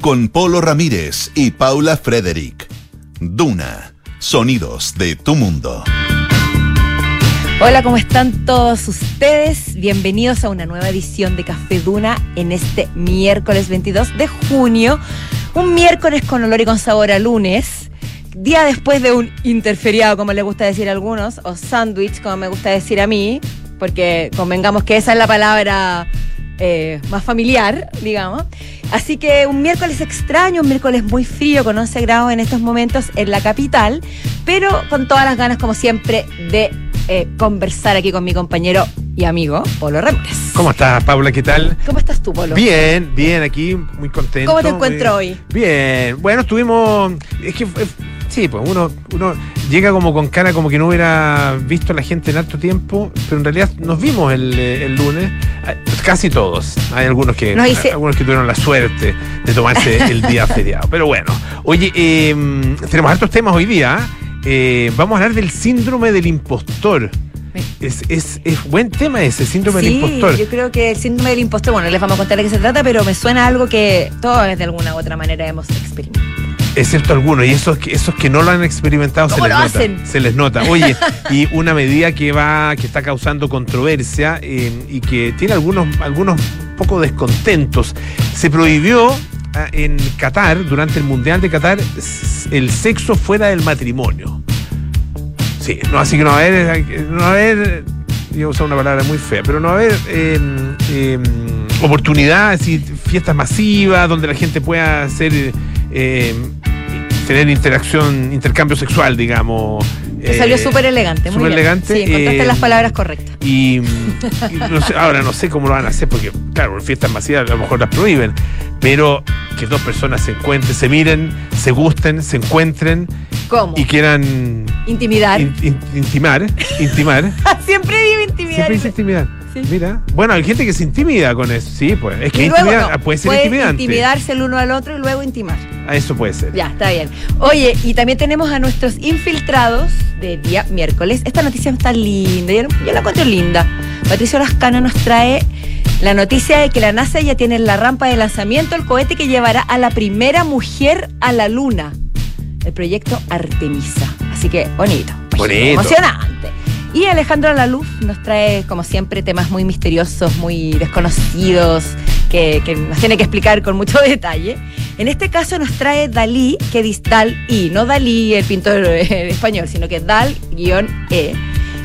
Con Polo Ramírez y Paula Frederick. Duna, sonidos de tu mundo. Hola, ¿cómo están todos ustedes? Bienvenidos a una nueva edición de Café Duna en este miércoles 22 de junio. Un miércoles con olor y con sabor a lunes. Día después de un interferiado, como le gusta decir a algunos, o sándwich, como me gusta decir a mí, porque convengamos que esa es la palabra eh, más familiar, digamos. Así que un miércoles extraño, un miércoles muy frío, con 11 grados en estos momentos en la capital, pero con todas las ganas, como siempre, de eh, conversar aquí con mi compañero y amigo Polo Ramírez. ¿Cómo estás, Paula? ¿Qué tal? ¿Cómo estás tú, Polo? Bien, bien, aquí, muy contento. ¿Cómo te encuentro hoy? Bien, bueno, estuvimos. Es que. Sí, pues uno, uno llega como con cara como que no hubiera visto a la gente en alto tiempo, pero en realidad nos vimos el, el lunes, casi todos. Hay algunos que, algunos que tuvieron la suerte de tomarse el día feriado. Pero bueno, oye, eh, tenemos hartos temas hoy día. Eh, vamos a hablar del síndrome del impostor. Es, es, es, buen tema ese, síndrome del impostor. Yo creo que el síndrome del impostor, bueno, les vamos a contar de qué se trata, pero me suena algo que todos de alguna u otra manera hemos experimentado. Excepto algunos, y esos, esos que no lo han experimentado se les nota. Se les nota. Oye, y una medida que va, que está causando controversia eh, y que tiene algunos, algunos poco descontentos. Se prohibió en Qatar, durante el Mundial de Qatar, el sexo fuera del matrimonio. Sí, no, así que no va a haber, no va a haber, yo usar una palabra muy fea, pero no va a haber em, em, oportunidades y fiestas masivas donde la gente pueda hacer, em, tener interacción, intercambio sexual, digamos. salió eh, súper elegante, muy elegante. Sí, encontraste las palabras correctas. Y, ahora no sé cómo lo van a hacer, porque, claro, fiestas masivas a lo mejor las prohíben, pero que dos personas se encuentren, se miren, se gusten, se encuentren. ¿Cómo? Y quieran. Intimidar. intimar. Intimar. Siempre digo intimidar. Siempre dice intimidar. Mira. Bueno, hay gente que se intimida con eso. Sí, pues. Es que puede ser intimidante. intimidarse el uno al otro y luego intimar. A eso puede ser. Ya, está bien. Oye, y también tenemos a nuestros infiltrados de día miércoles. Esta noticia está linda. Yo, yo la encuentro linda. Patricio Lascano nos trae la noticia de que la NASA ya tiene en la rampa de lanzamiento el cohete que llevará a la primera mujer a la Luna. El proyecto Artemisa. Así que bonito. bonito. Emocionante. Y Alejandro Laluz nos trae, como siempre, temas muy misteriosos, muy desconocidos, que, nos tiene que explicar con mucho detalle. En este caso nos trae Dalí, que dice Dal-I, no Dalí el pintor español, sino que Dal-E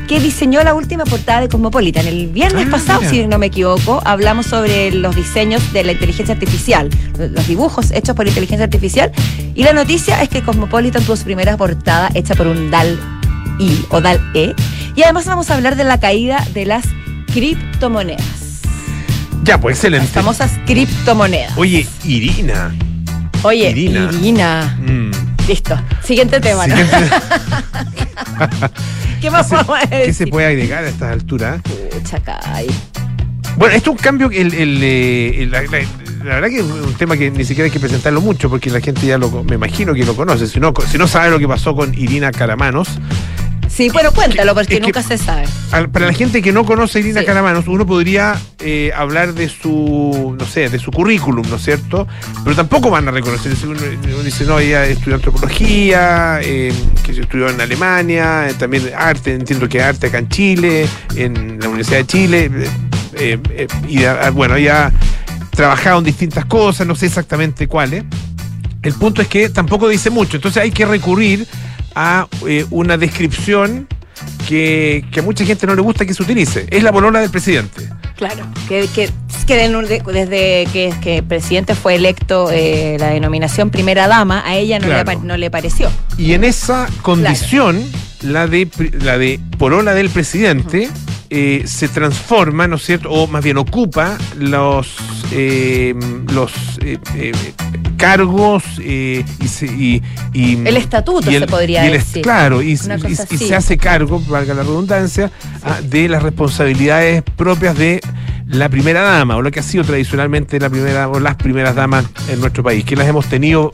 que diseñó la última portada de Cosmopolitan. El viernes ah, pasado, si no me equivoco, hablamos sobre los diseños de la inteligencia artificial, los dibujos hechos por inteligencia artificial. Y la noticia es que Cosmopolitan tuvo su primera portada hecha por un DAL-I o DAL-E. Y además vamos a hablar de la caída de las criptomonedas. Ya, pues excelente. Las famosas criptomonedas. Oye, Irina. Oye, Irina. Mm. Listo. Siguiente tema. ¿Qué más podemos decir? ¿Qué se puede agregar a estas alturas? Chacay. Bueno, esto es un cambio, el, el, la, verdad que es un tema que ni siquiera hay que presentarlo mucho porque la gente ya lo, me imagino que lo conoce. Si no, si no sabe lo que pasó con Irina Caramanos, Sí, bueno, cuéntalo, porque nunca se sabe. Para la gente que no conoce a Irina Caramanos, uno podría eh, hablar de su, no sé, de su currículum, ¿no es cierto? Pero tampoco van a reconocer. Uno, dice, no, ella estudió antropología, eh, que se estudió en Alemania, eh, también arte, entiendo que arte acá en Chile, en la Universidad de Chile. y ah, bueno, ella trabajado en distintas cosas, no sé exactamente cuáles. El punto es que tampoco dice mucho, entonces hay que recurrir a eh, una descripción que, a mucha gente no le gusta que se utilice. Es la polola del presidente. Claro, que, que, desde que, que, el presidente fue electo eh, la denominación primera dama, a ella no, le, no le pareció. Y en esa condición, la, de, la de polola del presidente, eh, se transforma, ¿no es cierto? O más bien ocupa los, los cargos eh, y, El estatuto se podría decir. Claro, y, se hace cargo, valga la redundancia, ah, de las responsabilidades propias de la primera dama, o lo que ha sido tradicionalmente la primera o las primeras damas en nuestro país, que las hemos tenido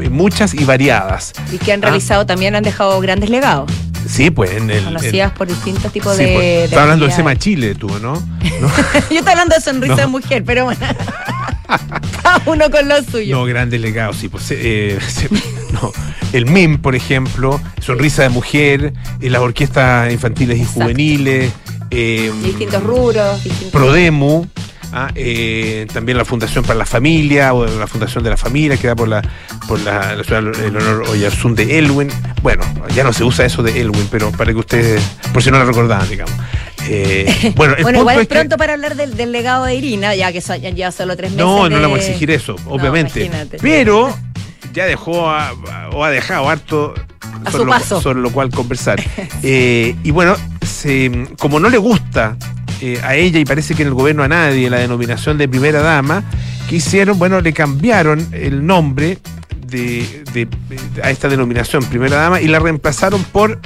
eh, muchas y variadas. Y que han ah. realizado también, han dejado grandes legados. Sí, pues en el. Conocidas por distintos tipos de. Pues, estás hablando de Sema Chile, tú, ¿no? Yo estoy hablando de sonrisa de mujer, pero bueno. Cada uno con lo suyo. No, grandes legados, sí. Pues, eh, no. El MIM, por ejemplo, Sonrisa de Mujer, eh, las orquestas infantiles y juveniles. Eh, distintos rubros. Distintos... Prodemu. Ah, eh, también la Fundación para la Familia o la Fundación de la Familia que da por la por la, la el honor Oyarzún de Elwin. Bueno, ya no se usa eso de Elwin, pero para que ustedes, por si no lo recordaban, digamos. Eh, bueno, bueno igual es pronto para hablar del, legado de Irina, ya que ya solo tres meses. No, no le vamos a exigir eso, obviamente. pero ya dejó o ha dejado harto a sobre, su paso. Lo, sobre lo cual conversar. Eh, y bueno, se, como no le gusta eh, a ella y parece que en el gobierno a nadie la denominación de primera dama, que hicieron, bueno, le cambiaron el nombre a esta denominación primera dama y la reemplazaron por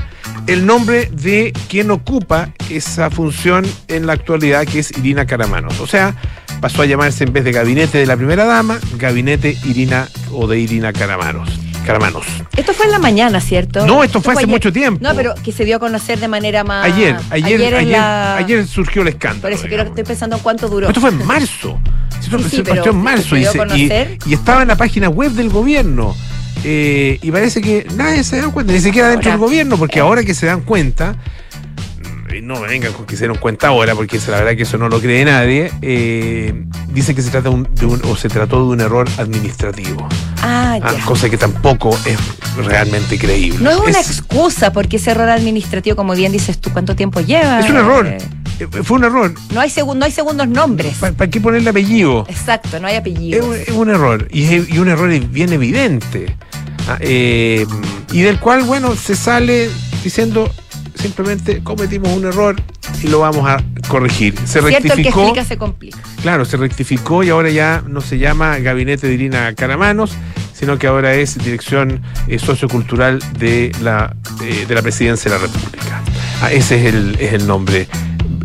el nombre de quien ocupa esa función en la actualidad, que es Irina Caramanos. O sea, pasó a llamarse en vez de gabinete de la primera dama, gabinete Irina o de Irina Caramanos. Caramanos. Esto fue en la mañana, ¿cierto? No, esto, fue hace mucho tiempo. No, pero que se dio a conocer de manera más. Ayer, ayer, ayer, ayer, surgió el escándalo. Por eso quiero, estoy pensando en cuánto duró. Esto fue en marzo. Sí, sí, partió en marzo y, y, estaba en la página web del gobierno. Eh, y parece que nadie se da cuenta, ni siquiera dentro del gobierno, porque ahora que se dan cuenta, no me vengan con que se dieron cuenta ahora, porque la verdad que eso no lo cree nadie, eh, dice que se trata de un, o se trató de un error administrativo. Ah, ah, cosa que tampoco es realmente creíble. No es una excusa, porque ese error administrativo, como bien dices tú, ¿cuánto tiempo lleva? Es un error. Eh, eh, fue un error. No hay, no hay segundos nombres. ¿Para, qué ponerle apellido? Exacto, no hay apellido. Es, un error. Y, y un error bien evidente. Ah, y del cual, bueno, se sale diciendo simplemente cometimos un error y lo vamos a corregir. Se rectificó. se complica. Claro, se rectificó y ahora ya no se llama Gabinete de Irina Caramanos, sino que ahora es Dirección eh, Sociocultural de la, eh, de la Presidencia de la República. Ah, ese es el, es el nombre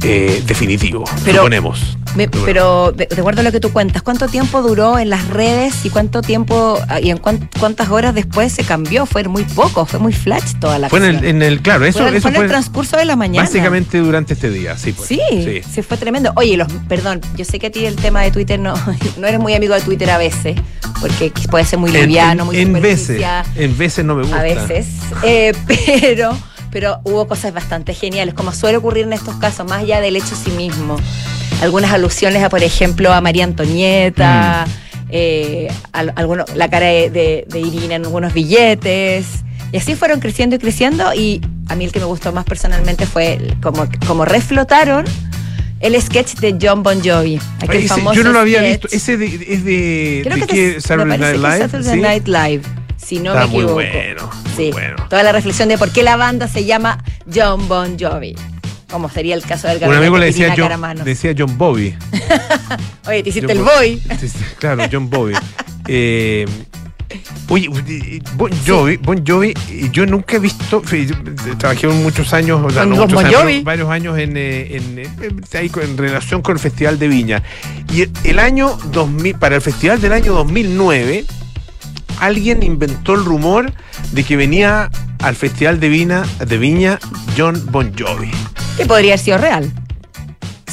eh, definitivo, pero, suponemos. Pero de, acuerdo a lo que tú cuentas, ¿cuánto tiempo duró en las redes y cuánto tiempo ah, y en cuántas horas después se cambió? Fue muy poco, fue muy flash toda la Fue en el, claro, eso fue, en el transcurso de la mañana. Básicamente durante este día, sí. Pues, sí, sí, se fue tremendo. Oye, los, perdón, yo sé que a ti el tema de Twitter no, no eres muy amigo de Twitter a veces, porque puede ser muy liviano, muy En veces, en veces no me gusta. A veces, eh, pero pero hubo cosas bastante geniales, como suele ocurrir en estos casos, más allá del hecho sí mismo. Algunas alusiones a, por ejemplo, a María Antonieta, mm. eh, la cara de, Irina en algunos billetes. Y así fueron creciendo y creciendo. Y a mí el que me gustó más personalmente fue como, como reflotaron el sketch de John Bon Jovi. Aquel famoso yo no lo había visto. Ese es de, Creo que, Saturday Night Live. Saturday Night Live si no me equivoco. Muy bueno, sí, toda la reflexión de por qué la banda se llama John Bon Jovi. Como sería el caso del Un amigo le decía John, decía John Bobby. Oye, te hiciste el boy. Claro, John Bobby. Eh, oye, Bon Jovi, bon Jovi, yo nunca he visto, trabajé muchos años, o sea, no muchos años, varios años en, eh, en, en, eh, en, relación con el Festival de Viña. Y el año 2000, para el Festival del año 2009, alguien inventó el rumor de que venía al Festival de, Vina, de Viña John Bon Jovi. Que podría haber sido real.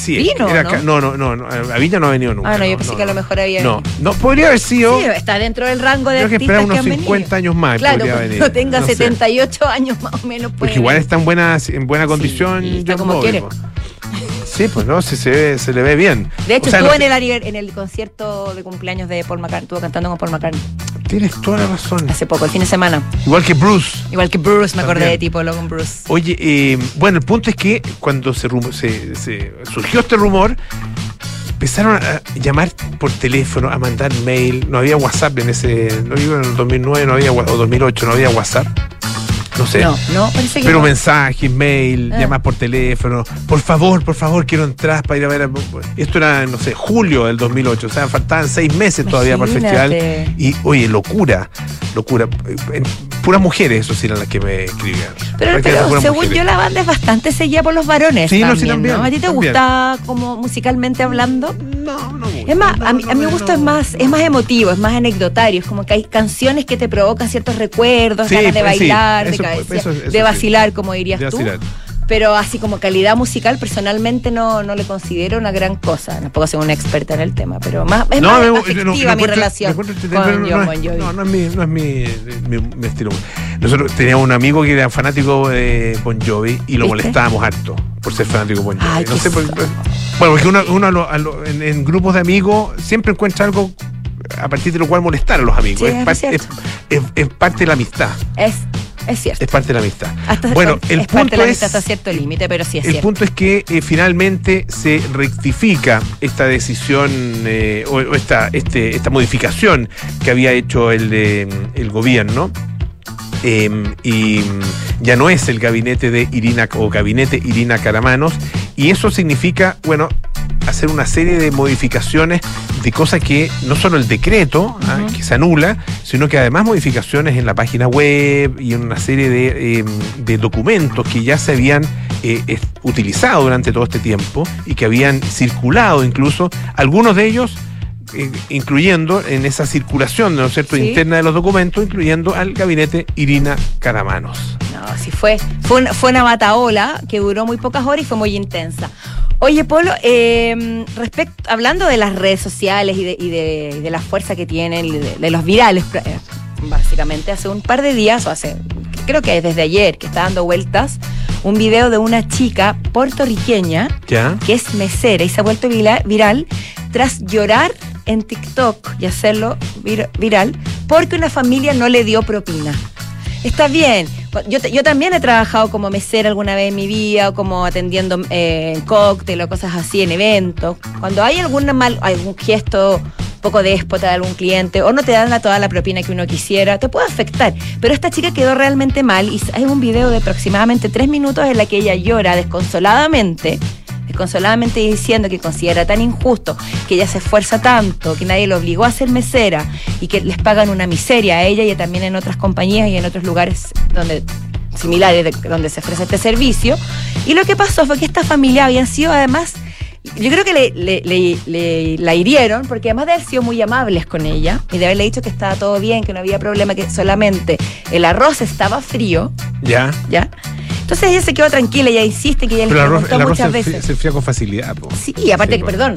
Sí, ¿Vino, ¿no? no, no, no, a Viña no ha venido nunca. Ah, no, yo pensé que a lo mejor había No, no, podría haber sido. Sí, está dentro del rango de Creo que esperar unos 50 años más. Claro, no tenga 78 años más o menos. Porque igual está en buena, en buena condición. está como quiere. Sí, pues no, se, se, se le ve bien. De hecho, estuvo en, el, en el concierto de cumpleaños de Paul McCartney, estuvo cantando con Paul McCartney. Tienes toda la razón. Hace poco, el fin de semana. Igual que Bruce. Igual que Bruce, me acordé de tipo con Bruce. Oye, eh, bueno, el punto es que cuando se, se, surgió este rumor, empezaron a llamar por teléfono, a mandar mail. No había WhatsApp en ese. No digo en el 2009, no había, o 2008, no había WhatsApp. No sé. No, no, parece que Pero mensajes, mail, ah. por teléfono. Por favor, por favor, quiero entrar para ir a ver. Esto era, no sé, julio del 2008. O sea, faltaban seis meses todavía para el festival. Y, oye, locura, locura. Puras mujeres, eso sí, eran las que me escribían. Pero, según yo, la banda es bastante seguida por los varones. Sí, no, sí, también. ¿A ti te gusta como musicalmente hablando? No, no. Es más, a, mí, a mi gusto es más, es más emotivo, es más anecdotario. Es como que hay canciones que te provocan ciertos recuerdos, ganas de bailar, de, de vacilar, como dirías tú. pero así como calidad musical, personalmente no, no le considero una gran cosa. Tampoco soy una experta en el tema, pero más, es más afectiva mi relación con John Bon Jovi. No, no es, mi, no es mi, mi, estilo. Nosotros teníamos un amigo que era fanático de Bon Jovi y lo molestábamos harto por ser fanático de Bon Jovi. no sé, bueno, porque uno, uno en, grupos de amigos siempre encuentra algo a partir de lo cual molestar a los amigos. es, es, es, parte de la amistad. Es es cierto. Es parte de la amistad. bueno, el punto es, hasta cierto límite, pero sí es el punto es que eh, finalmente se rectifica esta decisión eh, o, esta, este, esta modificación que había hecho el, el gobierno. Em, y ya no es el gabinete de Irina o gabinete Irina Caramanos. Y eso significa, bueno, hacer una serie de modificaciones de cosas que no solo el decreto, ¿ah? que se anula, sino que además modificaciones en la página web y en una serie de, em, documentos que ya se habían eh, utilizado durante todo este tiempo y que habían circulado incluso, algunos de ellos incluyendo en esa circulación, ¿no es cierto?, interna de los documentos, incluyendo al gabinete Irina Caramanos. No, sí fue, fue una, fue una bataola que duró muy pocas horas y fue muy intensa. Oye, Polo, eh, respecto, hablando de las redes sociales y de, la fuerza que tienen, de, los virales, eh, básicamente, hace un par de días, o hace, creo que desde ayer, que está dando vueltas, un video de una chica puertorriqueña que es mesera y se ha vuelto viral tras llorar en TikTok y hacerlo viral porque una familia no le dio propina. Está bien, yo, yo también he trabajado como mesera alguna vez en mi vida, o como atendiendo eh, cóctel o cosas así en eventos. Cuando hay algún mal, algún gesto poco déspota de algún cliente o no te dan la, toda la propina que uno quisiera, te puede afectar. Pero esta chica quedó realmente mal y hay un video de aproximadamente tres minutos en la que ella llora desconsoladamente desconsoladamente diciendo que considera tan injusto que ella se esfuerza tanto, que nadie lo obligó a ser mesera y que les pagan una miseria a ella y también en otras compañías y en otros lugares donde similares donde se ofrece este servicio. Y lo que pasó fue que esta familia habían sido además yo creo que le, la hirieron porque además de haber sido muy amables con ella y de haberle dicho que estaba todo bien, que no había problema, que solamente el arroz estaba frío. Ya. Ya. Entonces ella se quedó tranquila, ella insiste que ella le preguntó muchas veces. Se fría con facilidad. Sí, aparte que, perdón,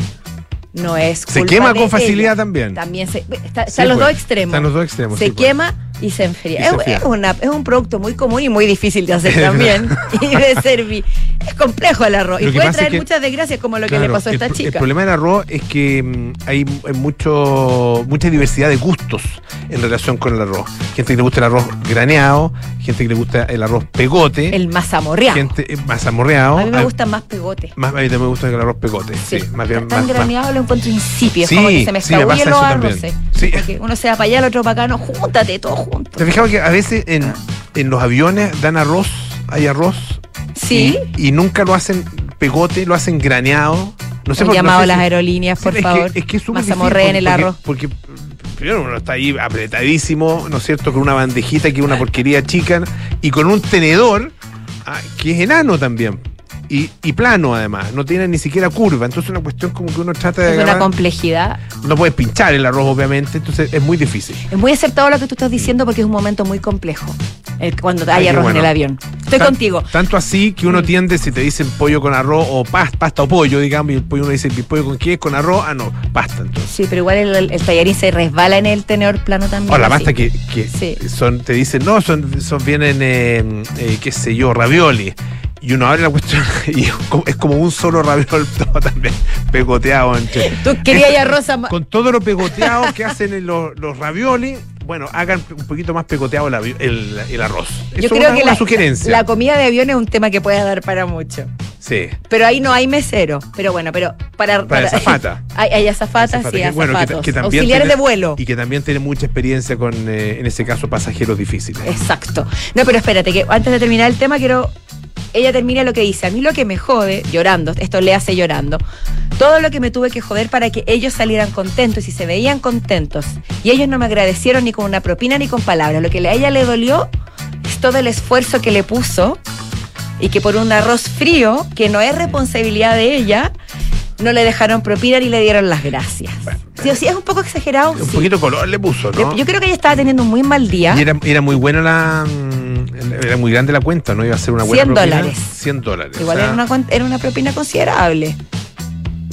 no es. Se quema con facilidad también. También se, están los dos extremos. Están los dos extremos. Se pues. quema y se enfría. es, es, un producto muy común y muy difícil de hacer también. y de servir. Es complejo el arroz. y puede traer muchas desgracias como lo que le pasó a esta chica. El problema del arroz es que mm, hay mucho, mucha diversidad de gustos en relación con el arroz. Gente que le gusta el arroz graneado, gente que le gusta el arroz pegote. El mazamorreado. Gente eh, mazamorreado. A mí me gusta más pegote. Más, a mí también me gusta el arroz pegote. Sí, más bien. Tan graneado lo encuentro insípido. Sí, como que se me escabullen los arroces. Sí. Porque uno se va para allá, el otro para acá, no, júntate todo junto. ¿Te fijabas que a veces en, en los aviones dan arroz, hay arroz? Sí. Y, nunca lo hacen pegote, lo hacen graneado. No sé por, llamado a las aerolíneas, por favor. Es que es, que es en el arroz. Porque, primero uno está ahí apretadísimo, ¿no es cierto? Con una bandejita que es una porquería chica y con un tenedor ah, que es enano también y, plano además, no tiene ni siquiera curva, entonces es una cuestión como que uno trata de... Es una complejidad. No puedes pinchar el arroz obviamente, entonces es muy difícil. Es muy acertado lo que tú estás diciendo porque es un momento muy complejo cuando hay arroz en el avión. Estoy contigo. Tanto así que uno tiende, si te dicen pollo con arroz o pasta, o pollo, digamos, y el pollo uno dice, ¿el pollo con qué? ¿Con arroz? Ah, no, pasta entonces. Sí, pero igual el, tallarín se resbala en el tenedor plano también. O la pasta que, son, te dicen, no, son, son vienen, eh, eh, qué sé yo, ravioli y uno abre la cuestión y es como un solo raviol todo también pegoteado. Entre, Tú querías arroz Con todo lo pegoteado que hacen los, los raviolis, bueno, hagan un poquito más pegoteado el, el, arroz. Yo creo que la, sugerencia. La comida de avión es un tema que puede dar para mucho. Sí. Pero ahí no hay mesero. Pero bueno, pero para. Para, azafata. hay, hay azafatas y azafatos. Auxiliares de vuelo. Y que también tiene mucha experiencia con, eh, en ese caso, pasajeros difíciles. Exacto. No, pero espérate, que antes de terminar el tema quiero ella termina lo que dice, a mí lo que me jode, llorando, esto le hace llorando, todo lo que me tuve que joder para que ellos salieran contentos y se veían contentos. Y ellos no me agradecieron ni con una propina ni con palabras. Lo que a ella le dolió es todo el esfuerzo que le puso y que por un arroz frío, que no es responsabilidad de ella, no le dejaron propina y le dieron las gracias. sí, sí, es un poco exagerado. Un poquito color le puso, ¿no? Yo, creo que ella estaba teniendo un muy mal día. Y era, era muy buena la. Mm, era muy grande la cuenta, ¿no? Iba a ser una buena 100 dólares. 100 dólares. Igual era, una, era una propina considerable.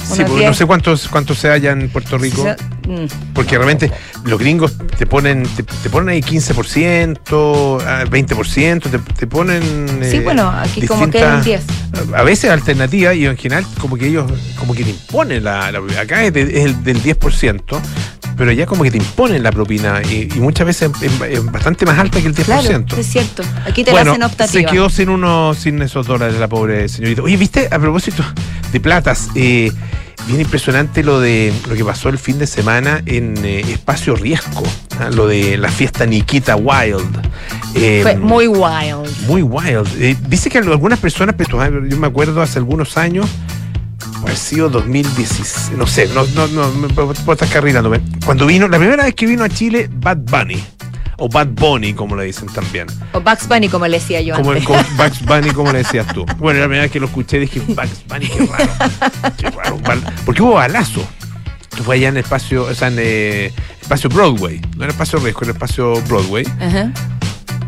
Sí, porque no sé cuántos cuántos se haya en Puerto Rico. Mm. Porque realmente los gringos te ponen te, ponen ahí 15%, 20%, te, te ponen. Sí, bueno, aquí como que es 10. A veces alternativa y en general como que ellos como que te imponen la. acá es, el del 10%, pero ya como que te imponen la propina y, muchas veces es, bastante más alta que el 10%. Claro, es cierto. Aquí te la hacen optativa. Se quedó sin uno, sin esos dólares la pobre señorita. Oye, ¿viste? A propósito de platas, eh, bien impresionante lo de lo que pasó el fin de semana en eh, Espacio Riesgo, ¿ah? lo de la fiesta Nikita Wild. Fue em, muy wild. Muy wild. Eh, dice que algunas personas, yo me acuerdo hace algunos años, ha sido 2016, no sé, no, no, no, me puedo estar carrilando. Cuando vino, la primera vez que vino a Chile, Bad Bunny. O Bad Bunny, como le dicen también. O Bugs Bunny, como le decía yo como antes. Bugs Bunny, como le decías tú. Bueno, la primera vez que lo escuché dije, Bugs Bunny, qué raro. Qué raro. Porque hubo balazo. Esto fue allá en el espacio, o sea, en eh, espacio Broadway. No en el espacio riesgo, en el espacio Broadway. Ajá.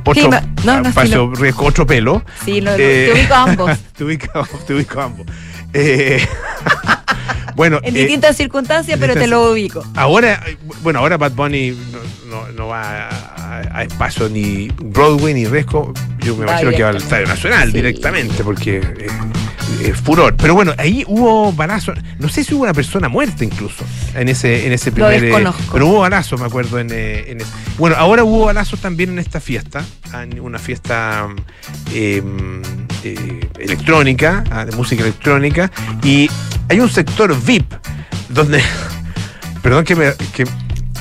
Otro, no, no, espacio riesgo, otro pelo. Sí, no, te ubico ambos. te, ubico, te ubico ambos. Eh, bueno, en distintas eh, circunstancias, pero te lo ubico. Ahora, bueno, ahora Bad Bunny no, va a, espacio ni Broadway ni Resco. Yo me imagino que va al Estadio Nacional directamente, porque es furor. Pero bueno, ahí hubo balazos. No sé si hubo una persona muerta incluso en ese, en ese primer. pero hubo balazos, me acuerdo. En, en ese. Bueno, ahora hubo balazos también en esta fiesta, una fiesta. Eh, electrónica, ah, de música electrónica, y hay un sector VIP donde, perdón que me,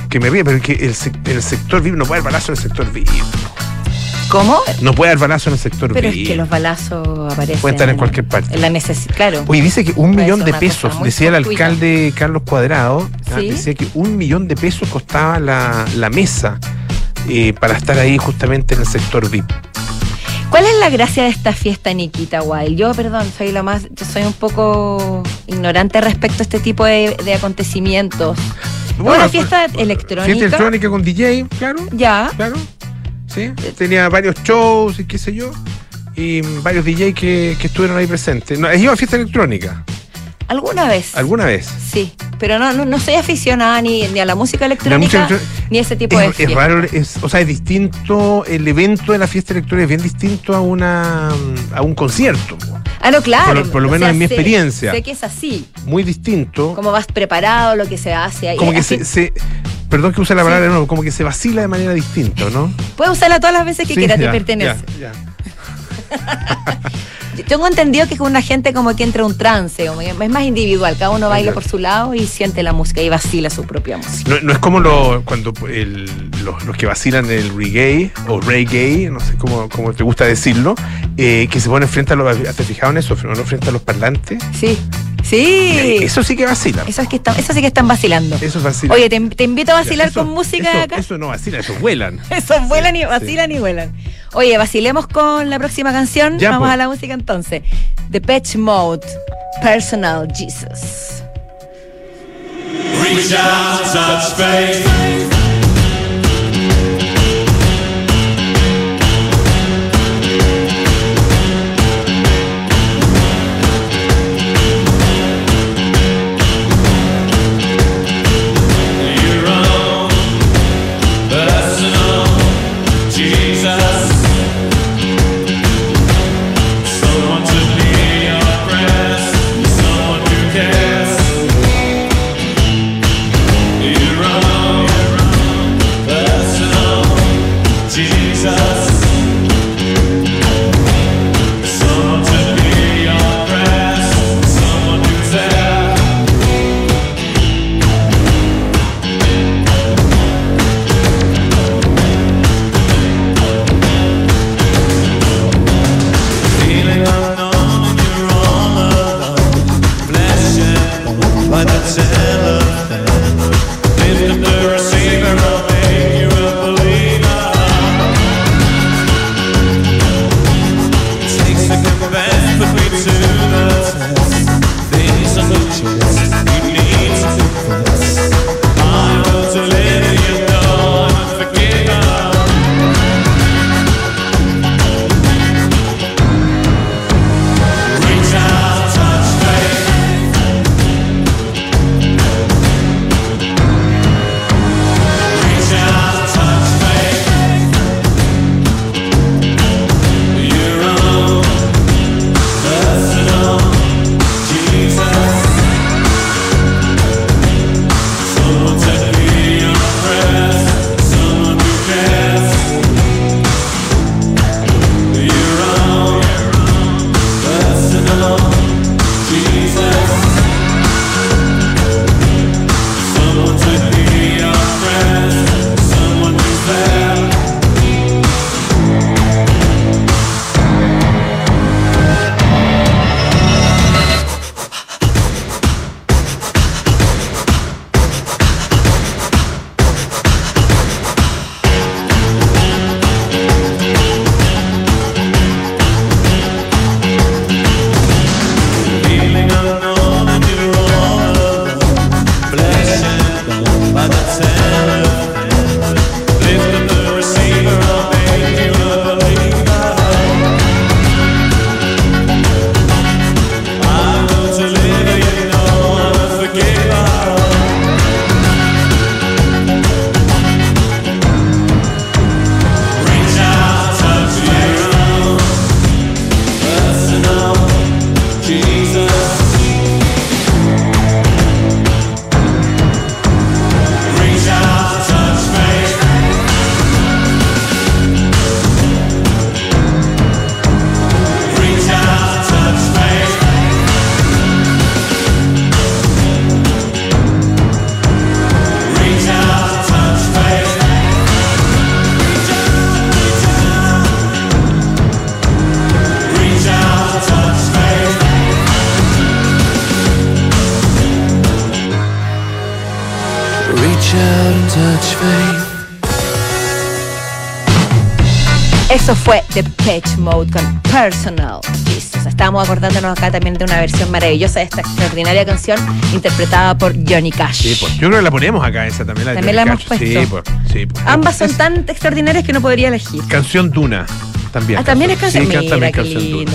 que, me ríe, pero que el, el, sector VIP no puede haber balazo en el sector VIP. ¿Cómo? No puede haber balazo en el sector Pero es que los balazos aparecen. Pueden estar en cualquier parte. En la necesidad, claro. Oye, dice que un millón de pesos, decía el alcalde Carlos Cuadrado, ah, decía que un millón de pesos costaba la, la mesa eh, para estar ahí justamente en el sector VIP. ¿Cuál es la gracia de esta fiesta, Nikita Wild? Yo, perdón, soy la más, yo soy un poco ignorante respecto a este tipo de, acontecimientos. Bueno, una fiesta electrónica. Fiesta electrónica con DJ, claro. Ya. Claro. Sí. Tenía varios shows y qué sé yo. Y varios DJ que, que estuvieron ahí presentes. No, es una fiesta electrónica. ¿Alguna vez? ¿Alguna vez? Sí, pero no, no, soy aficionada ni, ni, a la música electrónica ni a ese tipo de fiesta. Es raro, es, o sea, es distinto, el evento de la fiesta electrónica es bien distinto a una a un concierto. Ah, no, claro. Por, lo menos en mi experiencia. Sé que es así. Muy distinto. Como vas preparado, lo que se hace ahí. Como que se, Perdón que use la palabra de nuevo, como que se vacila de manera distinta, ¿no? Puedes usarla todas las veces que quieras, te pertenece. Ya, ya. Tengo entendido que es una gente como que entra un trance, es más individual, cada uno baila por su lado y siente la música y vacila su propia música. No, es como lo, cuando los, que vacilan el reggae o reggae, no sé cómo, te gusta decirlo, eh, que se ponen frente a los, ¿te fijado en eso? ¿No frente a los parlantes? Sí. Sí. Eso sí que vacilan. Eso, es que eso sí que están vacilando. Eso es vacilan. Oye, te, invito a vacilar con música acá. Eso no vacila, eso vuelan. eso vuelan y vacilan y vuelan. Oye, vacilemos con la próxima canción. Vamos a la música entonces. The Patch Mode, Personal Jesus. Reach out, touch faith. Acordándonos acá también de una versión maravillosa de esta extraordinaria canción interpretada por Johnny Cash. Sí, pues. Yo creo que la ponemos acá, esa también. La también la hemos puesto. Sí, pues. Sí, pues. Ambas son tan extraordinarias que no podría elegir. Canción Duna. También. Ah, también es canción. Sí, Mira, qué lindo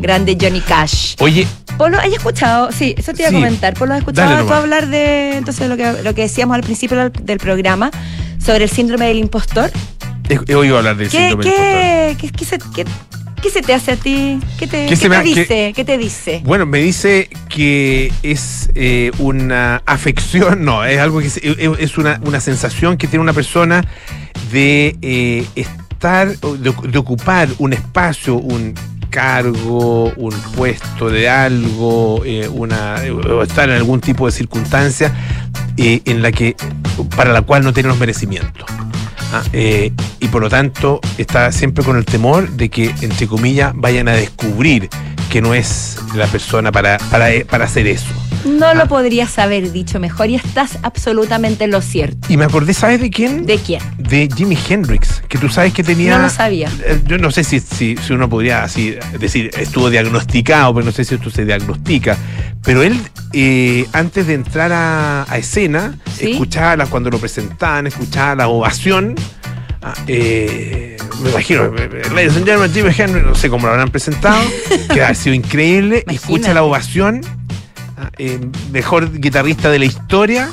Grande Johnny Cash. Oye. Polo, ¿has escuchado? Sí, eso te iba a comentar. Polo, ¿has escuchado tú hablar de entonces lo que, lo que decíamos al principio del programa sobre el síndrome del impostor? He, oído hablar del síndrome del impostor. ¿qué, se, qué, se te hace a ti? ¿Qué te, ¿Qué te dice? ¿Qué te dice? Bueno, me dice que es eh, una afección, no, es algo que es, es una, una, sensación que tiene una persona de eh, de, ocupar un espacio, un cargo, un puesto de algo, eh, una, estar en algún tipo de circunstancia eh, en la que, para la cual no tiene los merecimientos. Ah, eh, y por lo tanto está siempre con el temor de que, entre comillas, vayan a descubrir que no es la persona para, para, para hacer eso. No lo ah. podrías haber dicho mejor y estás absolutamente en lo cierto. Y me acordé, ¿sabes de quién? ¿De quién? De Jimi Hendrix, que tú sabes que tenía... No lo sabía. Eh, yo no sé si, si, uno podría así decir, estuvo diagnosticado, pero no sé si esto se diagnostica. Pero él, eh, antes de entrar a, escena, escuchaba cuando lo presentaban, escuchaba la ovación. Ah, eh, me imagino, ladies and gentlemen, Jimi Hendrix, no sé cómo lo habrán presentado, que ha sido increíble, escucha la ovación eh, mejor guitarrista de la historia.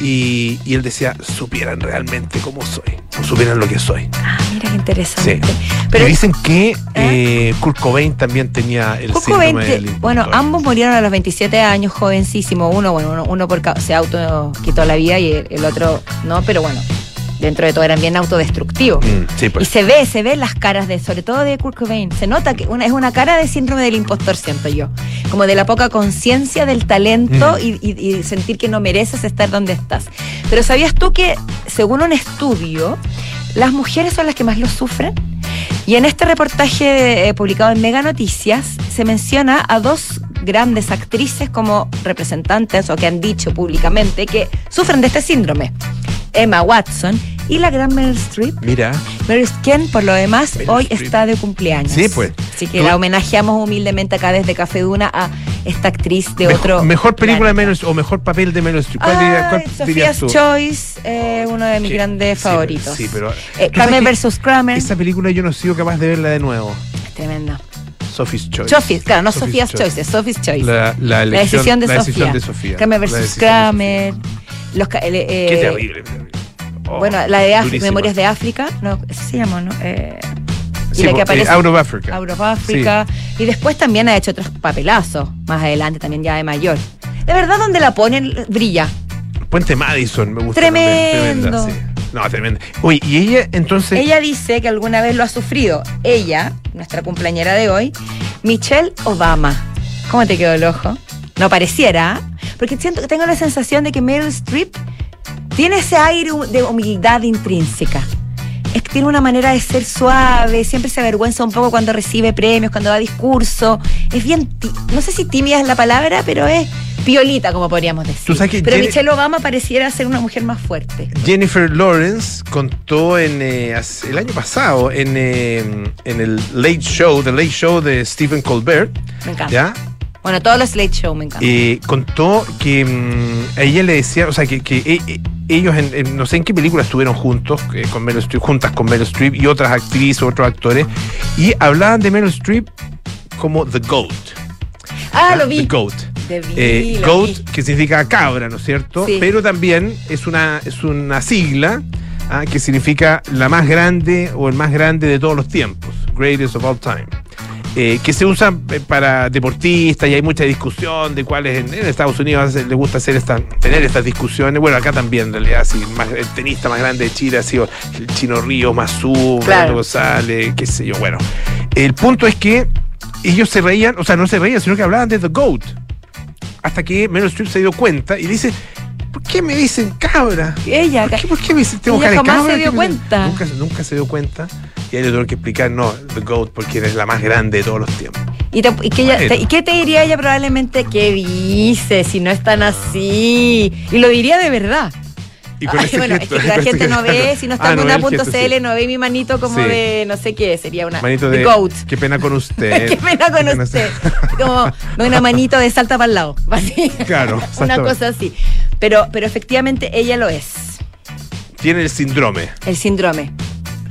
Y, él decía, supieran realmente cómo soy, o supieran lo que soy. Ah, mira qué interesante. Pero dicen que ¿Eh? Eh, Kurt Cobain también tenía el Kurt síndrome Bueno, ambos murieron a los 27 años, jovencísimo. Uno, bueno, uno, por se auto quitó la vida y el otro no, pero bueno, dentro de todo eran bien autodestructivos. Mm, pues. Y se ve, se ve las caras de, sobre todo de Kurt Cobain, se nota que una, es una cara de síndrome del impostor, siento yo. Como de la poca conciencia del talento mm. y, sentir que no mereces estar donde estás. Pero ¿sabías tú que, según un estudio, las mujeres son las que más lo sufren? Y en este reportaje eh, publicado en Mega Noticias se menciona a dos grandes actrices como representantes o que han dicho públicamente que sufren de este síndrome. Emma Watson y la gran Meryl Streep. Mira. Meryl Streep, por lo demás, hoy está de cumpleaños. Sí, pues. Así que la homenajeamos humildemente acá desde Café Duna a esta actriz de otro. Mejor película de Meryl Streep o mejor papel de Meryl Streep. ¿Cuál, Sophia's Choice, eh, uno de mis grandes favoritos. Sí, pero. Eh, Kramer vs. Kramer. Esa película yo no he sido capaz de verla de nuevo. Es tremenda. Sophie's Choice. Sophie's, claro, no Sophia's Choice, es Sophie's Choice. La, la, decisión de Sofía. Kramer vs. Kramer. Los, eh, Qué terrible. Oh, bueno, la de Memorias de África, no, se llama, ¿no? Eh, y la que aparece. Out of Africa. Out of Africa. Y después también ha hecho otros papelazos, más adelante, también ya de mayor. De verdad, donde la ponen, brilla. Puente Madison, me gusta. Tremendo. No, tremendo. Uy, y ella entonces. Ella dice que alguna vez lo ha sufrido. Ella, nuestra cumpleañera de hoy, Michelle Obama. ¿Cómo te quedó el ojo? No pareciera, porque siento que tengo la sensación de que Meryl Streep tiene ese aire de humildad intrínseca. Es que tiene una manera de ser suave, siempre se avergüenza un poco cuando recibe premios, cuando da discurso. Es bien, no sé si tímida es la palabra, pero es piolita, como podríamos decir. pero Michelle Obama pareciera ser una mujer más fuerte. Jennifer Lawrence contó en eh, el año pasado en, eh, en el Late Show, The Late Show de Stephen Colbert. Me encanta. ¿ya? Bueno, todos los late show me encantan. Eh, contó que mm, a ella le decía, o sea, que, que ellos, en, no sé en qué película estuvieron juntos, eh, con Meryl Streep, juntas con Meryl Streep y otras actrices, otros actores, y hablaban de Meryl Streep como The Goat. Ah, lo vi. The Goat. Eh, goat, que significa cabra, ¿no es cierto? Pero también es una, es una sigla ah, que significa la más grande o el más grande de todos los tiempos, greatest of all time. Eh, que se usan eh, para deportistas y hay mucha discusión de cuáles en, Estados Unidos les gusta hacer esta, tener estas discusiones. Bueno, acá también, en realidad, el tenista más grande de Chile ha sido el Chino Río, Mazú, claro. González, qué sé yo. Bueno, el punto es que ellos se reían, o sea, no se reían, sino que hablaban de The GOAT. Hasta que Meryl Streep se dio cuenta y dice, ¿por qué me dicen cabra? Ella, ¿Por qué, me dicen tengo ella jamás se dio cuenta. Nunca, nunca se dio cuenta y le tengo que explicar, no, The GOAT, porque eres la más grande de todos los tiempos. ¿Y, qué te diría ella probablemente? ¿Qué dice? Si no es tan así. Y lo diría de verdad. bueno, es que la gente no ve, si no está ah, en una.cl, no ve mi manito como de, no sé qué, sería una manito de, goat. Qué pena con usted. qué pena con usted. como una manito de salta para el lado. Así. Claro. una cosa así. Pero, pero efectivamente ella lo es. Tiene el síndrome. El síndrome.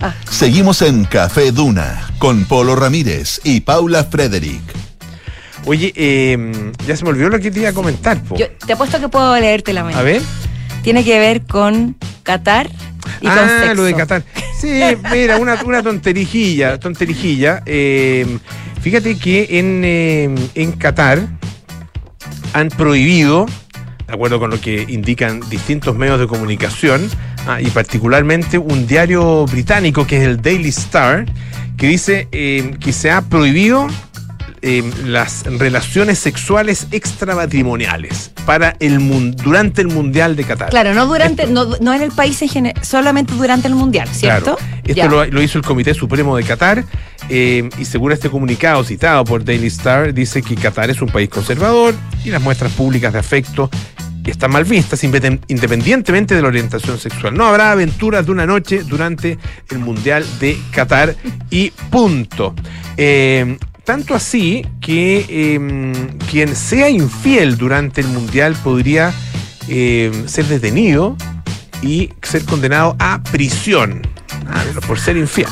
Ah. Seguimos en Café Duna con Polo Ramírez y Paula Frederick. Oye, em, ya se me olvidó lo que te iba a comentar. Yo te apuesto que puedo leerte la mente. A ver. Tiene que ver con Qatar y con ah, lo de Qatar. Sí, mira, una, una tonterijilla, tonterijilla. Em, fíjate que en, em, en Qatar han prohibido, acuerdo con lo que indican distintos medios de comunicación, ah, y particularmente un diario británico que es el Daily Star, que dice que se ha prohibido Em, las relaciones sexuales extramatrimoniales para el durante el Mundial de Qatar. Claro, no durante, no, en el país en general, solamente durante el Mundial, ¿cierto? Esto lo, hizo el Comité Supremo de Qatar em, y según este comunicado citado por Daily Star, dice que Qatar es un país conservador y las muestras públicas de afecto están mal vistas independientemente de la orientación sexual. No habrá aventuras de una noche durante el Mundial de Qatar y punto. Eh, tanto así que em, quien sea infiel durante el Mundial podría em, ser detenido y ser condenado a prisión ah, por ser infiel.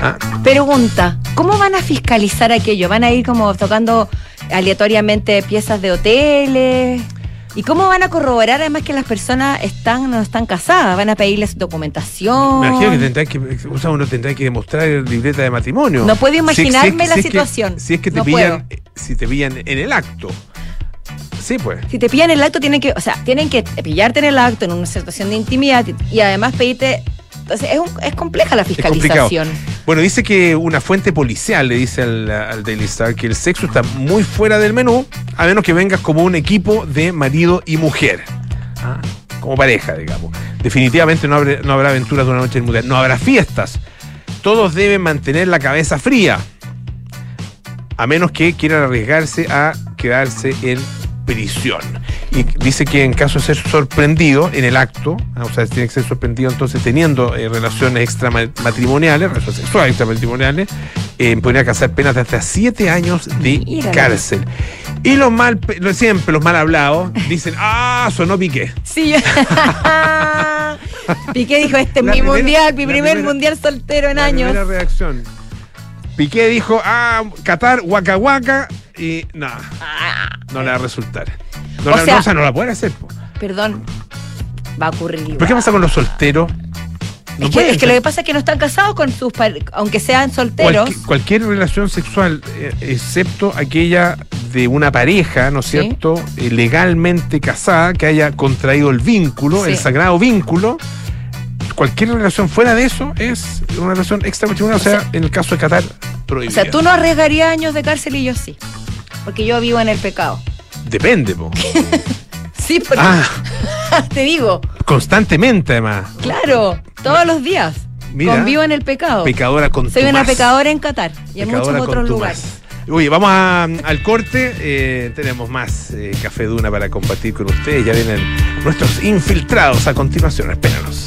Ah. Pregunta, ¿cómo van a fiscalizar aquello? ¿Van a ir como tocando aleatoriamente piezas de hoteles? ¿Y cómo van a corroborar además que las personas están no están casadas? ¿Van a pedirles documentación? Me imagino que, tendrá que uno tendrá que demostrar libreta de matrimonio. No puedo imaginarme la situación. si es que te pillan, si te pillan en el acto. Sí, pues. Si te pillan en el acto, tienen que, o sea, tienen que pillarte en el acto, en una situación de intimidad y además pedirte entonces es, compleja la fiscalización. Bueno, dice que una fuente policial le dice al, Daily Star que el sexo está muy fuera del menú, a menos que vengas como un equipo de marido y mujer. Ah, como pareja, digamos. Definitivamente no, habrá, no habrá aventuras de una noche en mujer, no habrá fiestas. Todos deben mantener la cabeza fría. A menos que quieran arriesgarse a quedarse en prisión. Y dice que en caso de ser sorprendido en el acto, ah, o sea, tiene que ser sorprendido entonces teniendo eh, relaciones extramatrimoniales, relaciones sexuales extramatrimoniales, eh, podría casar penas de hasta siete años de cárcel. Y los mal, siempre los mal hablados dicen, ah, sonó Piqué. Sí. Piqué dijo, este es mi mundial, mi primer mundial soltero en años. Primera reacción. Piqué dijo, ah, Qatar, Waka Waka, y nada, no le va a resultar. No, o la, sea, no, la puede hacer. Perdón, va a ocurrir. ¿Pero qué pasa con los solteros? es, que, lo que pasa es que no están casados con sus aunque sean solteros. Cualquier, relación sexual, eh, excepto aquella de una pareja, ¿no es cierto?, eh, legalmente casada, que haya contraído el vínculo, el sagrado vínculo, cualquier relación fuera de eso es una relación extramatrimonial, o, sea, en el caso de Qatar, prohibida. O sea, tú no arriesgarías años de cárcel y yo sí, porque yo vivo en el pecado. Depende, po. sí, porque ah. te digo. Constantemente, además. Claro, todos los días. Convivo en el pecado. Pecadora con Soy una pecadora en Qatar y en muchos otros lugares. Oye, vamos al corte. Eh, tenemos más eh, Café Duna para compartir con ustedes. Ya vienen nuestros infiltrados a continuación. Espéranos.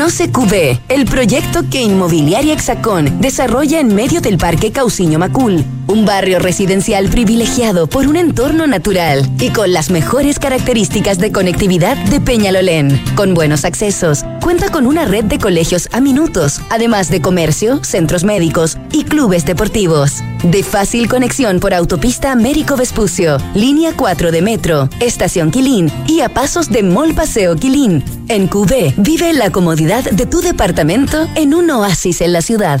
Conoce QB, el proyecto que Inmobiliaria Hexacón desarrolla en medio del Parque Cauciño Macul, un barrio residencial privilegiado por un entorno natural y con las mejores características de conectividad de Peñalolén. Con buenos accesos, cuenta con una red de colegios a minutos, además de comercio, centros médicos y clubes deportivos. De fácil conexión por autopista Américo Vespucio, línea 4 de metro, estación Quilín y a pasos de Mall Paseo Quilín. En QB vive la comodidad de tu departamento en un oasis en la ciudad.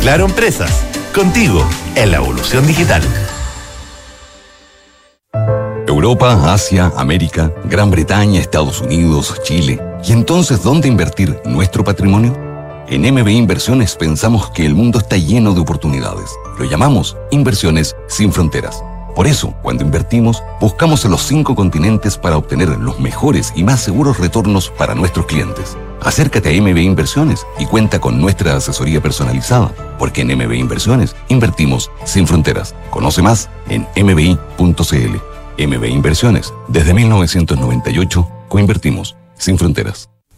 Claro Empresas, contigo en la evolución digital. Europa, Asia, América, Gran Bretaña, Estados Unidos, Chile. ¿Y entonces dónde invertir nuestro patrimonio? En MB Inversiones pensamos que el mundo está lleno de oportunidades. Lo llamamos Inversiones sin Fronteras. Por eso, cuando invertimos, buscamos en los cinco continentes para obtener los mejores y más seguros retornos para nuestros clientes. Acércate a MB Inversiones y cuenta con nuestra asesoría personalizada, porque en MB Inversiones invertimos sin fronteras. Conoce más en mbi.cl. MB Inversiones, desde 1998, coinvertimos sin fronteras.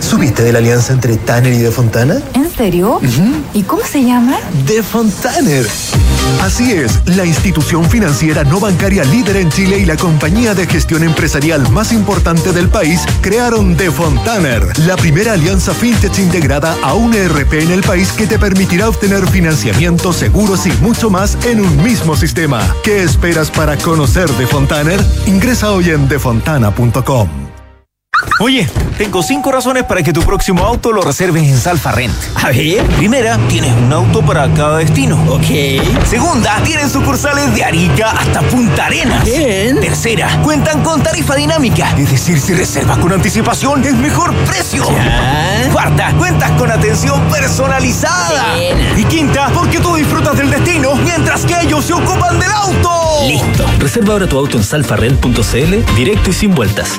¿Supiste de la alianza entre Tanner y De Fontana? ¿En serio? ¿Y cómo se llama? De Fontaner. Así es, la institución financiera no bancaria líder en Chile y la compañía de gestión empresarial más importante del país crearon De Fontaner, la primera alianza fintech integrada a un ERP en el país que te permitirá obtener financiamientos seguros y mucho más en un mismo sistema. ¿Qué esperas para conocer De Fontaner? Ingresa hoy en defontana.com. Oye, tengo cinco razones para que tu próximo auto lo reserves en Salfa Rent. A ver. Primera, tienes un auto para cada destino. Ok. Segunda, tienen sucursales de Arica hasta Punta Arenas. Bien. Tercera, cuentan con tarifa dinámica. Es decir, si reservas con anticipación, es mejor precio. Ya. Cuarta, cuentas con atención personalizada. Bien. Y quinta, porque tú disfrutas del destino mientras que ellos se ocupan del auto. Listo. Reserva ahora tu auto en salfarrent.cl, directo y sin vueltas.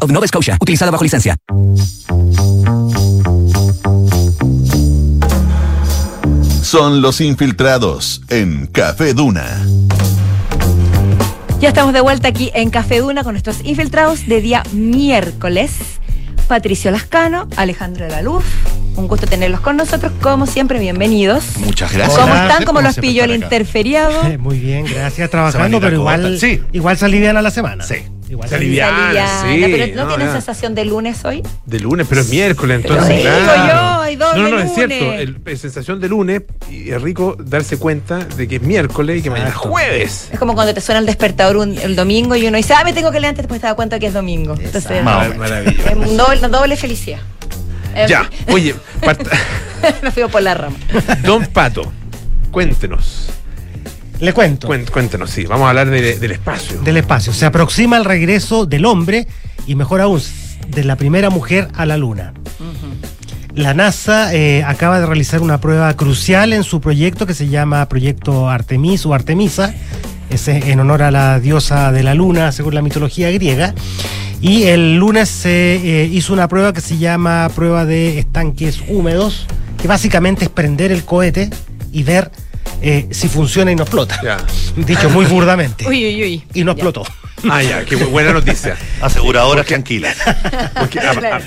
of Nova Scotia, utilizada bajo licencia. Son los infiltrados en Café Duna. Ya estamos de vuelta aquí en Café Duna con nuestros infiltrados de día miércoles. Patricio Lascano, Alejandro de la Luz. Un gusto tenerlos con nosotros, como siempre, bienvenidos. Muchas gracias. ¿Cómo están? ¿Cómo los pilló el interferiado? Muy bien, gracias. Trabajando, pero igual, Sí. igual se alivian a la semana. Sí. Igual Se. Aliviana, Aliviana, sí, pero ¿no, no, sensación de lunes hoy? De lunes, pero es miércoles, Pero entonces. digo claro. yo, No, no, no, es cierto. El, sensación de lunes y es rico darse cuenta de que es miércoles y que mañana es jueves. Es como cuando te suena el despertador un- el domingo y uno dice, ah, me tengo que levantar, después te das cuenta que es domingo. Entonces, Mar- Maravilloso. es un doble, una doble felicidad. En Ya, fin, oye, part- me fui por la rama. Don Pato, cuéntenos. Le cuento. Cuen- Cuéntenos, sí. Vamos a hablar de- del espacio. Del espacio. Se aproxima el regreso del hombre y mejor aún, de la primera mujer a la luna. La NASA eh, acaba de realizar una prueba crucial en su proyecto que se llama Proyecto Artemis o Artemisa. Es eh, en honor a la diosa de la luna, según la mitología griega. Y el lunes se eh, hizo una prueba que se llama prueba de estanques húmedos, que básicamente es prender el cohete y ver eh, si funciona y no explota. Ya. Dicho muy burdamente. Uy, uy, uy. Y no Ya. explotó. Ah, ya, qué bu- buena noticia. Aseguradoras tranquilas. Porque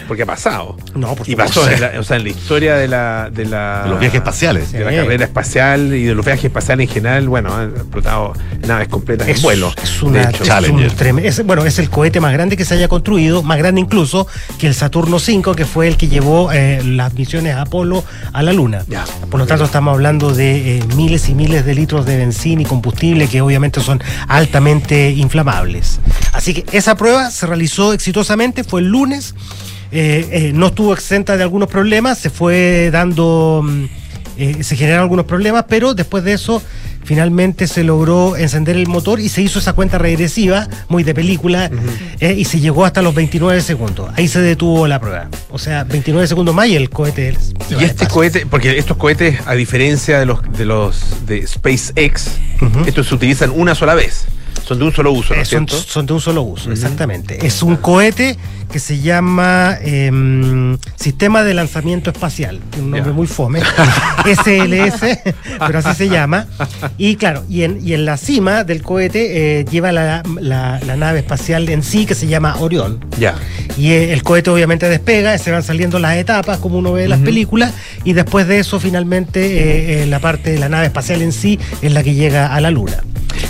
porque ha pasado. No, por Y pasó, en la, o sea, en la historia de la... De, la, De los viajes espaciales. De la carrera espacial y de los viajes espaciales en general, bueno, han explotado naves completas en vuelo. Es una, hecho. es un trem- es- bueno, es el cohete más grande que se haya construido, más grande incluso que el Saturno 5, que fue el que llevó eh, las misiones Apolo a la Luna. Ya. Por lo tanto, estamos hablando de eh, miles y miles de litros de benzina y combustible que obviamente son altamente inflamables. Así que esa prueba se realizó exitosamente, fue el lunes. Eh, eh, no estuvo exenta de algunos problemas, se fue dando, mm, eh, se generaron algunos problemas, pero después de eso finalmente se logró encender el motor y se hizo esa cuenta regresiva, muy de película, eh, y se llegó hasta los 29 segundos. Ahí se detuvo la prueba. O sea, 29 segundos más y el cohete... Y este espacio. cohete, porque estos cohetes, a diferencia de los de los de SpaceX, estos se utilizan una sola vez. Son de un solo uso, ¿no es son, de un solo uso, exactamente. Es un cohete que se llama em, Sistema de Lanzamiento Espacial. Tiene un nombre muy fome. SLS, pero así se llama. Y claro, y en, y en la cima del cohete eh, lleva la, la- la nave espacial en sí que se llama Orión. Ya. Y eh, el cohete obviamente despega, se van saliendo las etapas como uno ve en las películas y después de eso finalmente eh, la parte de la nave espacial en sí es la que llega a la Luna.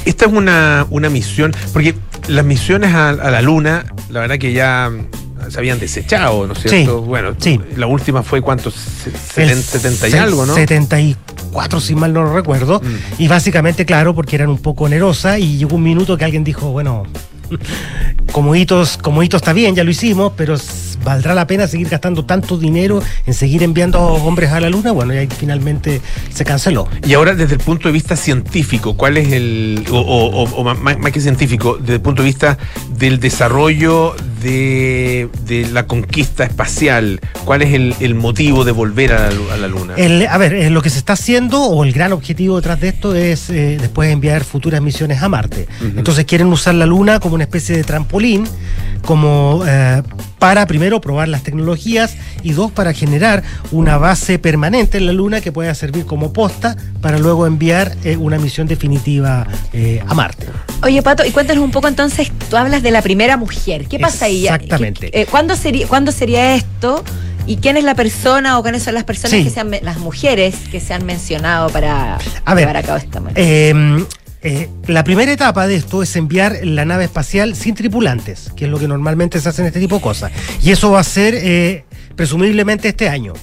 Esta es una, una misión, porque las misiones a, a la Luna, la verdad que ya mm, se habían desechado, ¿no es cierto? Sí, bueno, sí. la última fue cuánto, Se- El seten- 70 y algo, ¿no? 74, si mal no lo recuerdo. Mm. Y básicamente, claro, porque eran un poco onerosas y llegó un minuto que alguien dijo, bueno, como hitos, está bien, ya lo hicimos, pero ¿valdrá la pena seguir gastando tanto dinero en seguir enviando hombres a la luna? Bueno, y ahí finalmente se canceló. Y ahora, desde el punto de vista científico, ¿cuál es el, o, más que científico, desde el punto de vista del desarrollo de, de la conquista espacial, cuál es el, el motivo de volver a la, a la Luna? El- a ver, eh, lo que se está haciendo, o el gran objetivo detrás de esto, es eh, después enviar futuras misiones a Marte. Entonces quieren usar la Luna como una especie de trampolín, como eh, para primero probar las tecnologías y dos para generar una base permanente en la Luna que pueda servir como posta para luego enviar eh, una misión definitiva eh, a Marte. Oye, Pato, y cuéntanos un poco entonces, tú hablas de la primera mujer. ¿Qué pasa ahí? Exactamente. ¿Qué- ¿cuándo, sería, ¿Cuándo sería esto? ¿Y quién es la persona o quiénes son las personas Sí. que se han, me- las mujeres que se han mencionado para A ver, llevar a cabo esta misión? Eh, eh, la primera etapa de esto es enviar la nave espacial sin tripulantes, que es lo que normalmente se hace en este tipo de cosas. Y eso va a ser eh, presumiblemente este año.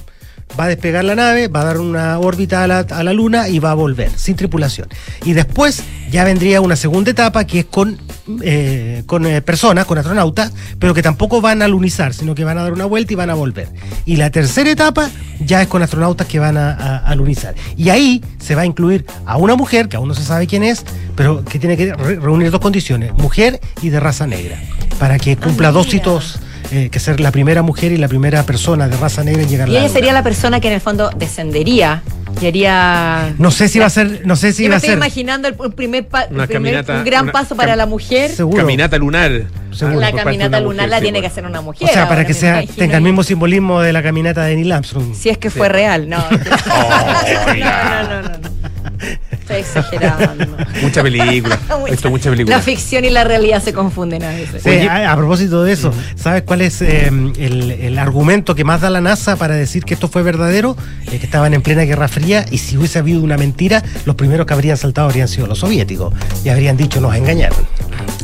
Va a despegar la nave, va a dar una órbita a la, a la Luna y va a volver, sin tripulación. Y después ya vendría una segunda etapa que es con, eh, con eh, personas, con astronautas, pero que tampoco van a lunizar, sino que van a dar una vuelta y van a volver. Y la tercera etapa ya es con astronautas que van a, a- a lunizar. Y ahí se va a incluir a una mujer, que aún no se sabe quién es, pero que tiene que re- reunir dos condiciones, mujer y de raza negra, para que cumpla dos hitos, eh, que ser la primera mujer y la primera persona de raza negra en llegar a y la ella Luna. sería la persona que en el fondo descendería y haría... No sé si va a ser, no sé si Yo me va a estoy ser. imaginando el, el primer, pa- el Una primer- caminata, un gran una paso para cam- la mujer. Seguro. Caminata lunar. Seguro. La caminata una lunar mujer, la sí, tiene que hacer una mujer. O sea, para que sea, tenga el mismo simbolismo de la caminata de Neil Armstrong. Si es que fue real, no. no, no, no, no, no. Estoy exagerando. Mucha película. Esto mucha película. La ficción y la realidad se confunden a veces. Sí, a, a propósito de eso, ¿sabes cuál es eh, el, el argumento que más da la NASA para decir que esto fue verdadero? Eh, que estaban en plena Guerra Fría y si hubiese habido una mentira, los primeros que habrían saltado habrían sido los soviéticos y habrían dicho nos engañaron.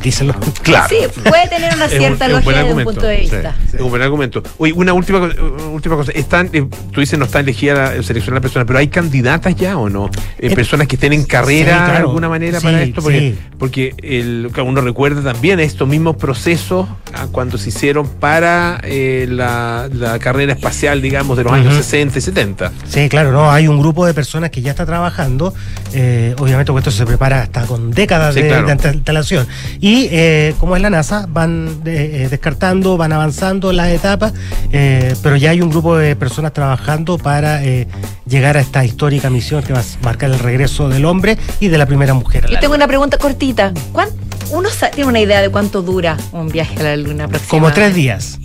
Díselo. Claro. Sí, puede tener una cierta un buen lógica desde un argumento, punto de sí, vista. Es un buen argumento. Oye, una última, uh, última cosa. Están, eh, tú dices no está elegida la, seleccionar personas, pero ¿hay candidatas ya o no? Eh, Eh, personas que estén en carrera sí, claro. de alguna manera para Sí, esto. Porque, sí. porque el, que uno recuerda también estos mismos procesos ah, cuando se hicieron para eh, la, la carrera espacial, digamos, de los años Ujú. 60 y 70. Sí, claro, no, hay un grupo de personas que ya está trabajando. eh, obviamente, porque esto se prepara hasta con décadas Sí, de, claro. de instalación. Y eh, como es la NASA, van eh, eh, descartando, van avanzando las etapas, eh, pero ya hay un grupo de personas trabajando para eh, llegar a esta histórica misión que va a marcar el regreso del hombre y de la primera mujer. a la Yo tengo Luna. una pregunta cortita. ¿Cuán- ¿Uno tiene una idea de cuánto dura un viaje a la Luna Como tres días.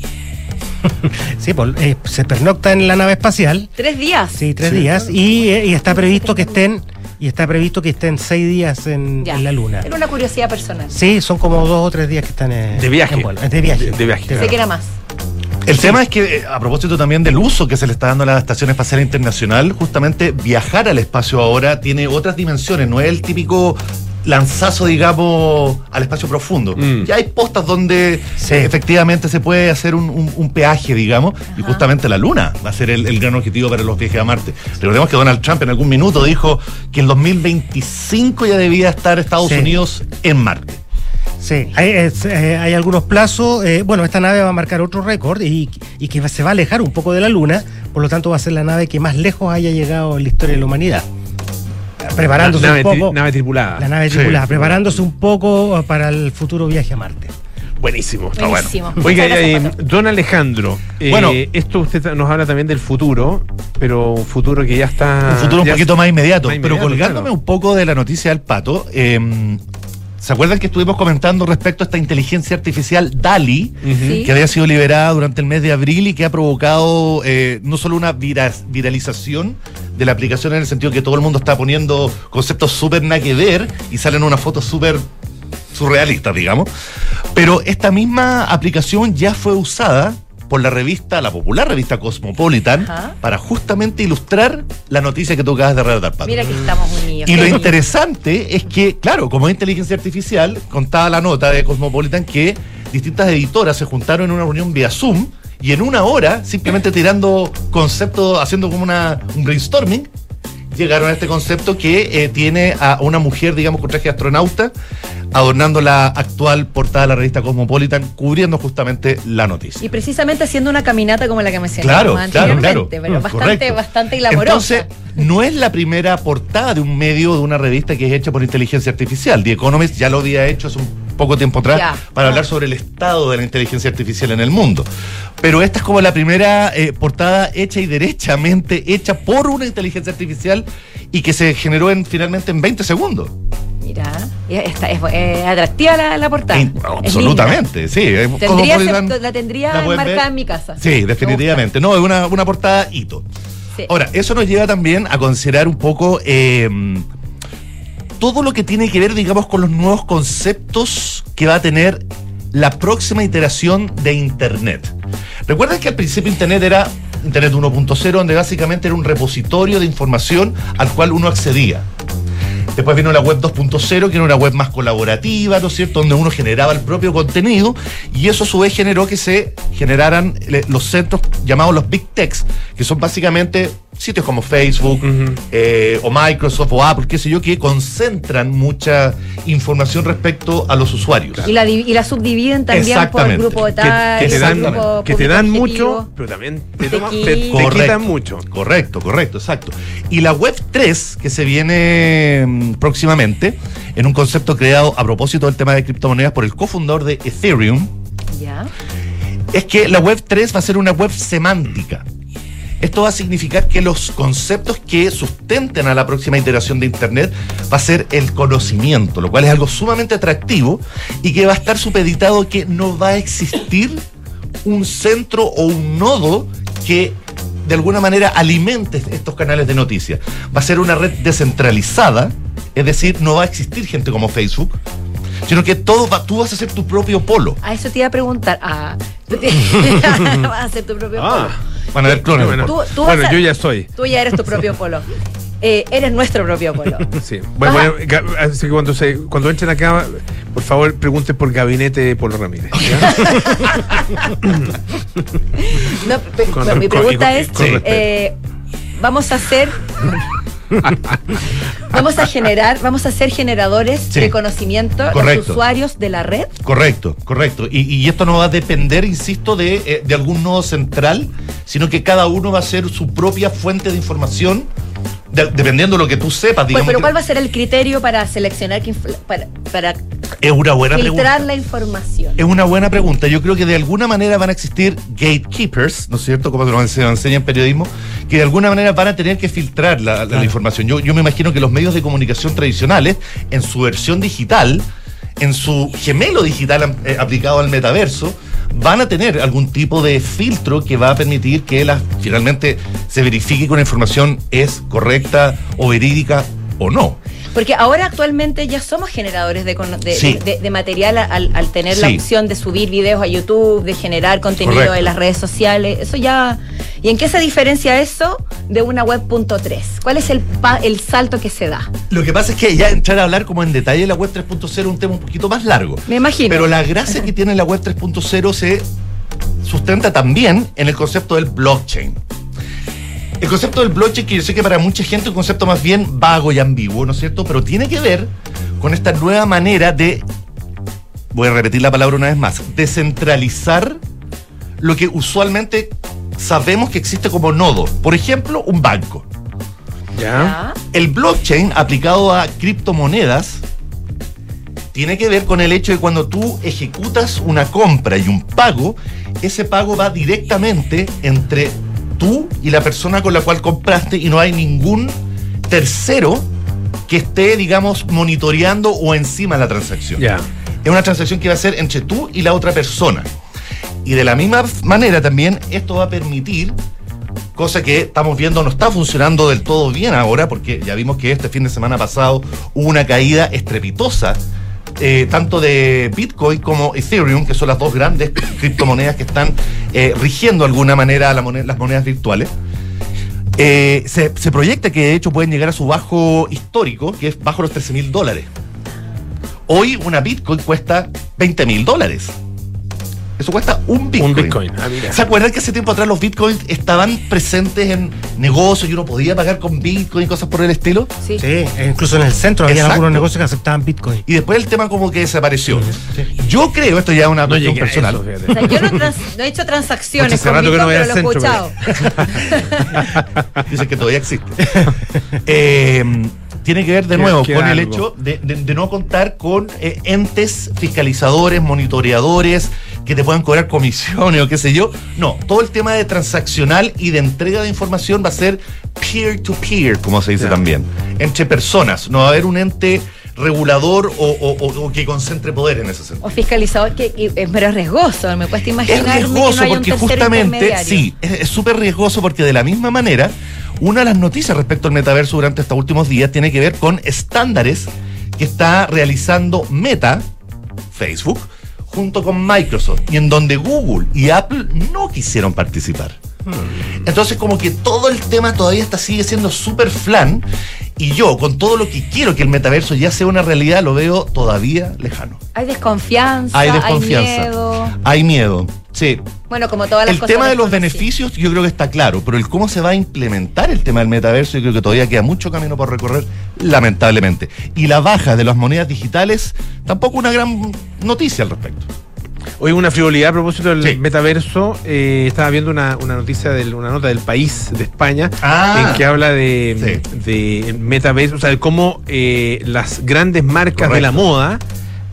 sí, pues, eh, se pernocta en la nave espacial. ¿Tres días? Sí, tres días. Y, eh, y está previsto que estén y está previsto que estén seis días en, Ya. en la Luna. Era una curiosidad personal. Sí, son como dos o tres días que están en, De viaje. en vuelo. De viaje. De- de viaje. Sé que era más. El tema es que, eh, a propósito también del uso que se le está dando a la Estación Espacial Internacional, justamente viajar al espacio ahora tiene otras dimensiones, no es el típico lanzazo, digamos, al espacio profundo. Mm. Ya hay postas donde Sí. efectivamente se puede hacer un, un- un peaje, digamos, y justamente la Luna va a ser el, el gran objetivo para los viajes a Marte. Recordemos que Donald Trump en algún minuto dijo que en 2025 ya debía estar Estados Sí. Unidos en Marte. Sí, hay, es, eh, hay algunos plazos. eh, bueno, esta nave va a marcar otro récord y, y que se va a alejar un poco de la Luna, por lo tanto va a ser la nave que más lejos haya llegado en la historia de la humanidad. Preparándose nave, un tri- poco. nave tripulada. La nave Sí. tripulada, preparándose un poco eh, para el futuro viaje a Marte. Buenísimo. Está Buenísimo. bueno. Oiga, eh, don Alejandro, eh, Bueno. esto usted nos habla también del futuro, pero un futuro que ya está. un futuro un poquito más inmediato. más pero colgándome claro. un poco de la noticia del pato, eh, ¿se acuerdan que estuvimos comentando respecto a esta inteligencia artificial DALI, Sí. que había sido liberada durante el mes de abril y que ha provocado eh, no solo una vira- viralización de la aplicación en el sentido que todo el mundo está poniendo conceptos súper nada que ver y salen unas fotos súper surrealistas, digamos. Pero esta misma aplicación ya fue usada por la revista, la popular revista Cosmopolitan, Ajá. para justamente ilustrar la noticia que tú acabas de relatar, Pato. Mira que estamos unidos. Y lo lindo. interesante es que, claro, como es inteligencia artificial, contaba la nota de Cosmopolitan que distintas editoras se juntaron en una reunión vía Zoom y en una hora, simplemente tirando conceptos, haciendo como una, un brainstorming, llegaron a este concepto que eh, tiene a una mujer, digamos, con traje de astronauta, adornando la actual portada de la revista Cosmopolitan, cubriendo justamente la noticia. Y precisamente haciendo una caminata como la que mencionamos Claro, claro, claro. anteriormente, pero Mm, bastante, correcto. bastante glamorosa. Entonces, no es la primera portada de un medio, de una revista que es hecha por inteligencia artificial. The Economist ya lo había hecho hace un poco tiempo atrás para Ah. hablar sobre el estado de la inteligencia artificial en el mundo. Pero esta es como la primera eh, portada hecha y derechamente hecha por una inteligencia artificial y que se generó en, finalmente en 20 segundos. Mira, es, está- es- atractiva la, la portada. In- absolutamente, sí. Tendría la tendría ¿La pueden marcada ver? en mi casa. Sí, definitivamente. No, es una, una portada hito. Sí. Ahora, eso nos lleva también a considerar un poco eh, todo lo que tiene que ver, digamos, con los nuevos conceptos que va a tener la próxima iteración de Internet. Recuerden que al principio Internet era Internet 1.0, donde básicamente era un repositorio de información al cual uno accedía. Después vino la web 2.0, que era una web más colaborativa, ¿no es cierto?, donde uno generaba el propio contenido y eso a su vez generó que se generaran le- los centros llamados los Big Techs, que son básicamente sitios como Facebook eh, o Microsoft o Apple, qué sé yo, que concentran mucha información respecto a los usuarios. Y la, di- y la subdividen también por Exactamente. grupo de tal, que te dan, grupo que te público dan objetivo. mucho, pero también te, Te toman- te- quitan. te Correcto. quitan mucho. Correcto, correcto, exacto. Y la Web 3, que se viene mm, próximamente, en un concepto creado a propósito del tema de criptomonedas por el cofundador de Ethereum, Ya. es que la Web 3 va a ser una web semántica. Esto va a significar que los conceptos que sustenten a la próxima iteración de Internet va a ser el conocimiento, lo cual es algo sumamente atractivo y que va a estar supeditado que no va a existir un centro o un nodo que de alguna manera alimente estos canales de noticias. Va a ser una red descentralizada, es decir, no va a existir gente como Facebook, sino que todo va- tú vas a ser tu propio polo. A eso te iba a preguntar. Ah, vas a hacer tu propio Ah, polo. Van a haber clones. bueno, Tú- tú bueno a- yo ya soy. Tú ya eres tu propio polo. Eh, eres nuestro propio polo. Sí. Bueno, bueno, así que cuando, se, cuando entren acá, por favor, pregunten por gabinete de Polo Ramírez. No, Con- mi pregunta con- es, con eh, vamos a hacer, vamos a generar, vamos a ser generadores Sí. de conocimiento los usuarios de la red. Correcto, correcto. Y, y esto no va a depender, insisto, de, eh, de algún nodo central, sino que cada uno va a ser su propia fuente de información, de- dependiendo de lo que tú sepas. Pues, Digamos pero ¿cuál va a ser el criterio para seleccionar, que para, para es una buena filtrar pregunta. la información? Es una buena pregunta. Yo creo que de alguna manera van a existir gatekeepers, ¿no es cierto? Como se nos enseña, en periodismo, que de alguna manera van a tener que filtrar la, la- la información. Yo, yo me imagino que los medios de comunicación tradicionales, en su versión digital, en su gemelo digital eh, aplicado al metaverso, van a tener algún tipo de filtro que va a permitir que la, finalmente se verifique que una información es correcta o verídica o no. Porque ahora actualmente ya somos generadores de, de, Sí. de- de material al, al tener la opción de subir videos a YouTube, de generar contenido Correcto. en las redes sociales. Eso ya. ¿Y en qué se diferencia eso de una web punto .3? ¿Cuál es el, pa- el salto que se da? Lo que pasa es que ya entrar a hablar como en detalle de la web 3.0 es un tema un poquito más largo. Me imagino. Pero la gracia que tiene la web 3.0 se sustenta también en el concepto del blockchain. El concepto del blockchain, que yo sé que para mucha gente es un concepto más bien vago y ambiguo, ¿no es cierto? Pero tiene que ver con esta nueva manera de, voy a repetir la palabra una vez más, descentralizar lo que usualmente sabemos que existe como nodo. Por ejemplo, un banco. Ya. El blockchain aplicado a criptomonedas tiene que ver con el hecho de cuando tú ejecutas una compra y un pago, ese pago va directamente entre tú y la persona con la cual compraste y no hay ningún tercero que esté, digamos, monitoreando o encima de la transacción. Ya. Es una transacción que va a ser entre tú y la otra persona. Y de la misma manera también esto va a permitir, cosa que estamos viendo no está funcionando del todo bien ahora, porque ya vimos que este fin de semana pasado hubo una caída estrepitosa, eh, tanto de Bitcoin como Ethereum, que son las dos grandes criptomonedas que están eh, rigiendo de alguna manera las monedas virtuales. Eh, se, se proyecta que de hecho pueden llegar a su bajo histórico, que es bajo los 13 mil dólares. Hoy una Bitcoin cuesta 20 mil dólares. Eso cuesta un Bitcoin. Un Bitcoin. Ah, mira. ¿Se acuerdan que hace tiempo atrás los Bitcoins estaban presentes en negocios y uno podía pagar con Bitcoin y cosas por el estilo? Sí. Sí, incluso en el centro había Exacto. algunos negocios que aceptaban Bitcoin. Y después el tema como que desapareció. Yo creo, esto ya es una No cuestión personal. eso, fíjate. O sea, yo no, trans- no he hecho transacciones con no Bitcoin, pero lo he escuchado. Dicen que todavía existe. Eh, tiene que ver de nuevo con el hecho de, de- de no contar con eh, entes fiscalizadores, monitoreadores, que te puedan cobrar comisiones o qué sé yo. No, todo el tema de transaccional y de entrega de información va a ser peer-to-peer, como se dice Ya. también, entre personas. No va a haber un ente regulador o, o- o- o que concentre poder en ese sentido. O fiscalizador, que y- es pero es riesgoso. Me cuesta Es imaginarme que no riesgoso porque justamente, sí, es es súper riesgoso porque de la misma manera, una de las noticias respecto al metaverso durante estos últimos días tiene que ver con estándares que está realizando Meta, Facebook, junto con Microsoft, y en donde Google y Apple no quisieron participar. Entonces como que todo el tema todavía está, sigue siendo súper flan y yo con todo lo que quiero que el metaverso ya sea una realidad lo veo todavía lejano. Hay desconfianza, Hay hay, desconfianza. miedo. Hay miedo, sí. Bueno, como todas las El cosas. tema de los beneficios yo creo que está claro, pero el cómo se va a implementar el tema del metaverso yo creo que todavía queda mucho camino por recorrer, lamentablemente. Y la baja de las monedas digitales tampoco una gran noticia al respecto. Hoy una frivolidad a propósito del Sí. metaverso. eh, estaba viendo una, una noticia, de una nota del país de España, Ah. en que habla de, de metaverso, o sea, de cómo eh, las grandes marcas de la moda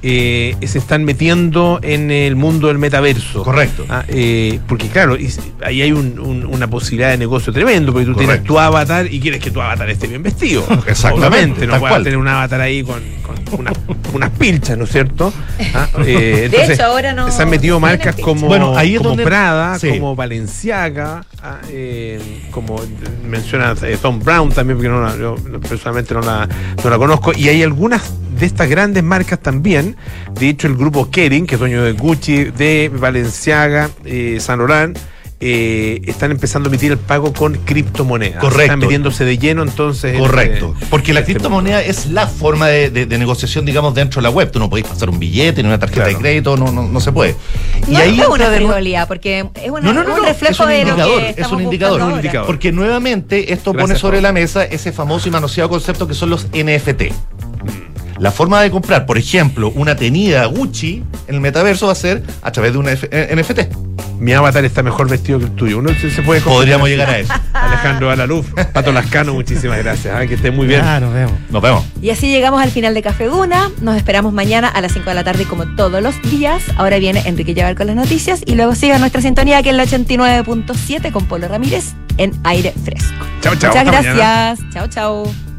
eh, se están metiendo en el mundo del metaverso. Correcto. Ah, eh, porque claro, y- ahí hay un- un- una posibilidad de negocio tremendo, porque tú tienes tu avatar y quieres que tu avatar esté bien vestido. Exactamente, Obviamente, no puedes tener un avatar ahí con, con unas, unas pilchas, ¿no es cierto? Ah, eh, De hecho, ahora no- Se han metido marcas como, Bueno, ahí es como donde- Prada, sí. como Valenciaga, ah, eh, como menciona eh, Tom Brown también, porque no la- yo personalmente no la, no la conozco. Y hay algunas de estas grandes marcas también. De hecho, el grupo Kering, que es dueño de Gucci, de Valenciaga, eh, Saint Laurent, eh, están empezando a emitir el pago con criptomonedas. Correcto. Están metiéndose de lleno entonces. en Correcto. este- Porque la este criptomoneda es la forma de, de- de negociación, digamos, dentro de la web. Tú no podés pasar un billete ni una tarjeta Claro. de crédito, no, no, no se puede. No es entra una frivolidad, porque es, una- No, no, no, un no, reflejo es un de lo indicador, que es un indicador, un indicador. Porque nuevamente esto Gracias, pone sobre la mesa ese famoso y manoseado concepto que son los NFT. La forma de comprar, por ejemplo, una tenida Gucci en el metaverso va a ser a través de un eh, NFT. Mi avatar está mejor vestido que el tuyo. Uno se, se puede Podríamos llegar a eso. Alejandro Alaluf, Pato Lascano, muchísimas gracias. ah, que esté muy bien. Ah, nos vemos. Nos vemos. Y así llegamos al final de Café Duna. Nos esperamos mañana a las 5 de la tarde como todos los días. Ahora viene Enrique Llevar con las noticias y luego siga nuestra sintonía que es la 89.7 con Polo Ramírez en aire fresco. Chao, chao. Muchas hasta mañana. gracias. Chao, chao.